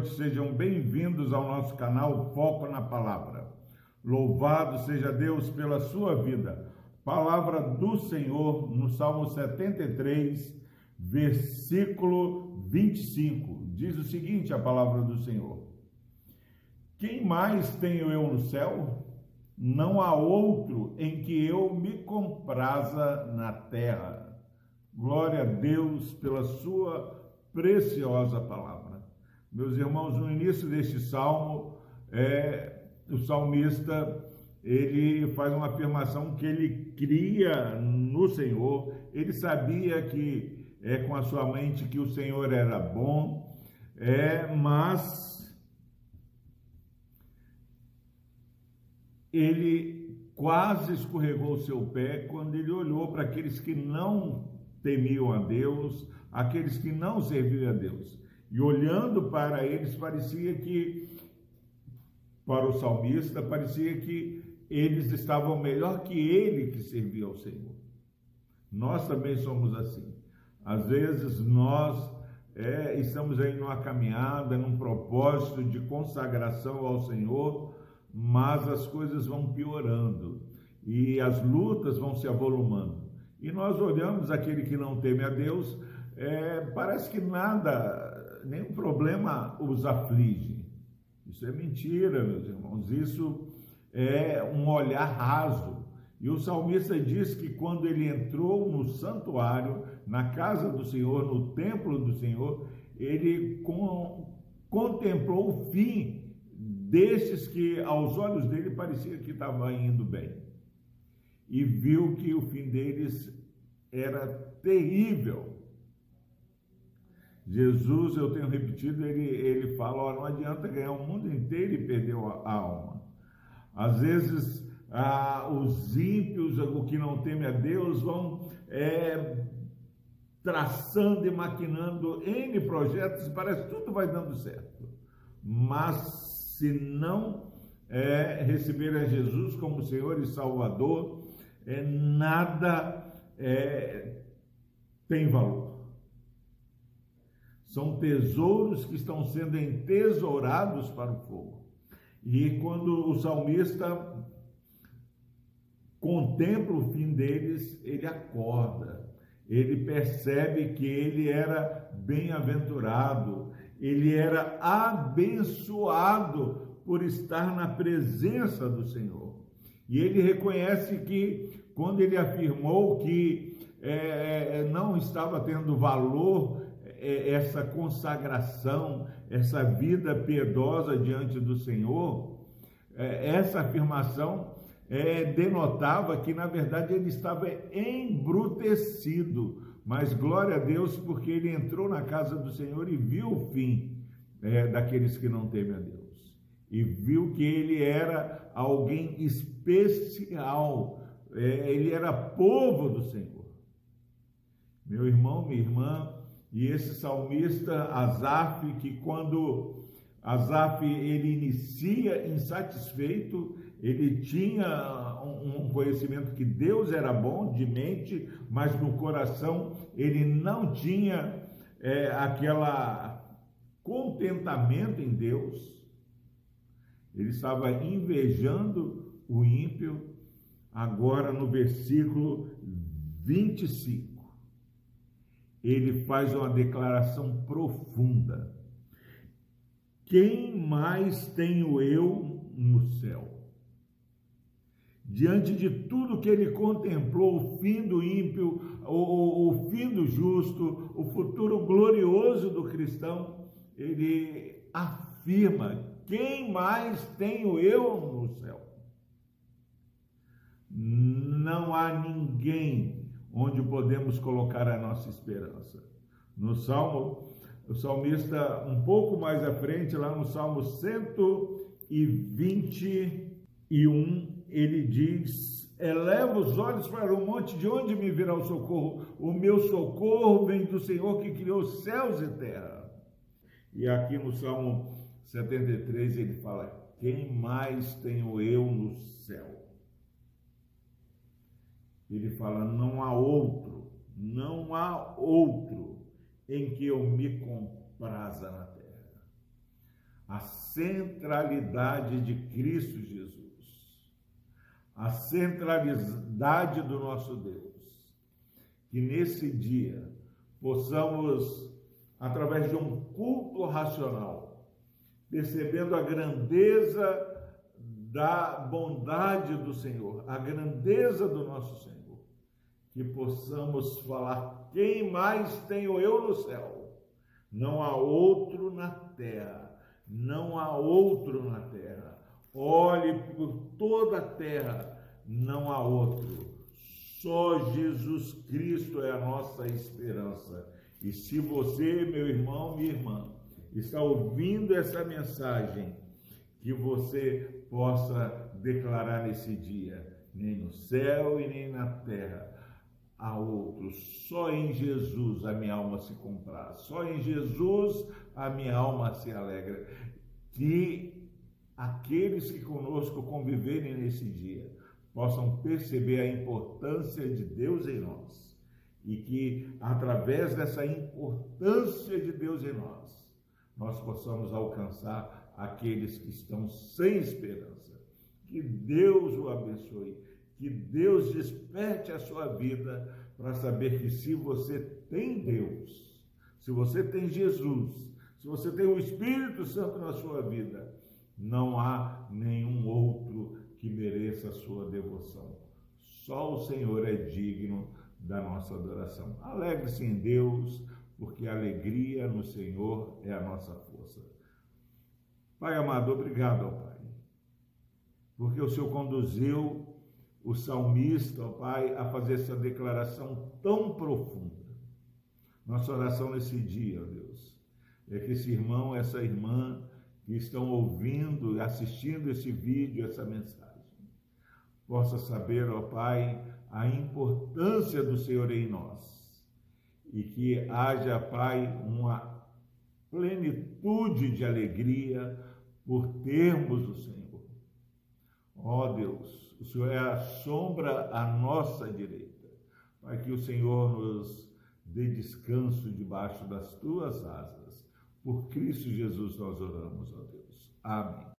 noite, sejam bem-vindos ao nosso canal Foco na Palavra. Louvado seja Deus pela sua vida. Palavra do Senhor no Salmo 73, versículo 25. Diz o seguinte: a palavra do Senhor: Quem mais tenho eu no céu? Não há outro em que eu me compraza na terra. Glória a Deus pela sua preciosa palavra. Meus irmãos, no início deste salmo, é, o salmista ele faz uma afirmação que ele cria no Senhor, ele sabia que é com a sua mente que o Senhor era bom, é, mas ele quase escorregou o seu pé quando ele olhou para aqueles que não temiam a Deus, aqueles que não serviam a Deus. E olhando para eles, parecia que, para o salmista, parecia que eles estavam melhor que ele que servia ao Senhor. Nós também somos assim. Às vezes nós é, estamos aí numa caminhada, num propósito de consagração ao Senhor, mas as coisas vão piorando e as lutas vão se avolumando. E nós olhamos aquele que não teme a Deus, é, parece que nada, nenhum problema os aflige. Isso é mentira, meus irmãos. Isso é um olhar raso. E o salmista diz que quando ele entrou no santuário, na casa do Senhor, no templo do Senhor, ele com, contemplou o fim destes que aos olhos dele parecia que estava indo bem e viu que o fim deles era terrível. Jesus, eu tenho repetido, ele, ele fala: não adianta ganhar o mundo inteiro e perder a alma. Às vezes, ah, os ímpios, o que não teme a Deus, vão é, traçando e maquinando N projetos, parece que tudo vai dando certo. Mas se não é, receber a Jesus como Senhor e Salvador, é, nada é, tem valor. São tesouros que estão sendo entesourados para o fogo. E quando o salmista contempla o fim deles, ele acorda, ele percebe que ele era bem-aventurado, ele era abençoado por estar na presença do Senhor. E ele reconhece que, quando ele afirmou que é, não estava tendo valor essa consagração, essa vida piedosa diante do Senhor, é, essa afirmação é, denotava que, na verdade, ele estava embrutecido. Mas glória a Deus, porque ele entrou na casa do Senhor e viu o fim é, daqueles que não temem a Deus e viu que ele era alguém especial, é, ele era povo do Senhor. Meu irmão, minha irmã, e esse salmista Asaf, que quando Asaf ele inicia insatisfeito, ele tinha um conhecimento que Deus era bom de mente, mas no coração ele não tinha é, aquela contentamento em Deus ele estava invejando o ímpio, agora no versículo 25. Ele faz uma declaração profunda. Quem mais tenho eu no céu? Diante de tudo que ele contemplou, o fim do ímpio, o, o, fim do justo, o futuro glorioso do cristão, ele afirma quem mais tenho eu no céu? Não há ninguém onde podemos colocar a nossa esperança. No Salmo, o salmista, um pouco mais à frente, lá no Salmo 121, ele diz: Eleva os olhos para o monte, de onde me virá o socorro? O meu socorro vem do Senhor que criou céus e terra. E aqui no Salmo 73 ele fala: Quem mais tenho eu no céu? Ele fala: Não há outro, não há outro em que eu me compraza na terra. a centralidade de Cristo Jesus, a centralidade do nosso Deus. Que nesse dia possamos, através de um culto racional, percebendo a grandeza da bondade do Senhor, a grandeza do nosso Senhor, que possamos falar: quem mais tenho eu no céu? Não há outro na terra, não há outro na terra. Olhe por toda a terra, não há outro. Só Jesus Cristo é a nossa esperança. E se você, meu irmão, minha irmã, está ouvindo essa mensagem, que você possa declarar nesse dia, nem no céu e nem na terra há outro. Só em Jesus a minha alma se compraz, só em Jesus a minha alma se alegra. Que aqueles que conosco conviverem nesse dia possam perceber a importância de Deus em nós e que através dessa importância de Deus em nós, nós possamos alcançar aqueles que estão sem esperança. Que Deus o abençoe, que Deus desperte a sua vida para saber que se você tem Deus, se você tem Jesus, se você tem o Espírito Santo na sua vida, não há nenhum outro que mereça a sua devoção. Só o Senhor é digno da nossa adoração. Alegre-se em Deus, porque a alegria no Senhor é a nossa força. Pai amado, obrigado, Pai, porque o Senhor conduziu o salmista, ó Pai, a fazer essa declaração tão profunda. Nossa oração nesse dia, ó Deus, é que esse irmão, essa irmã que estão ouvindo, assistindo esse vídeo, essa mensagem, possa saber, ó Pai, a importância do Senhor em nós e que haja, Pai, uma plenitude de alegria por termos o Senhor. Ó Deus, o Senhor é a sombra à nossa direita, para que o Senhor nos dê descanso debaixo das tuas asas. Por Cristo Jesus nós oramos, ó Deus. Amém.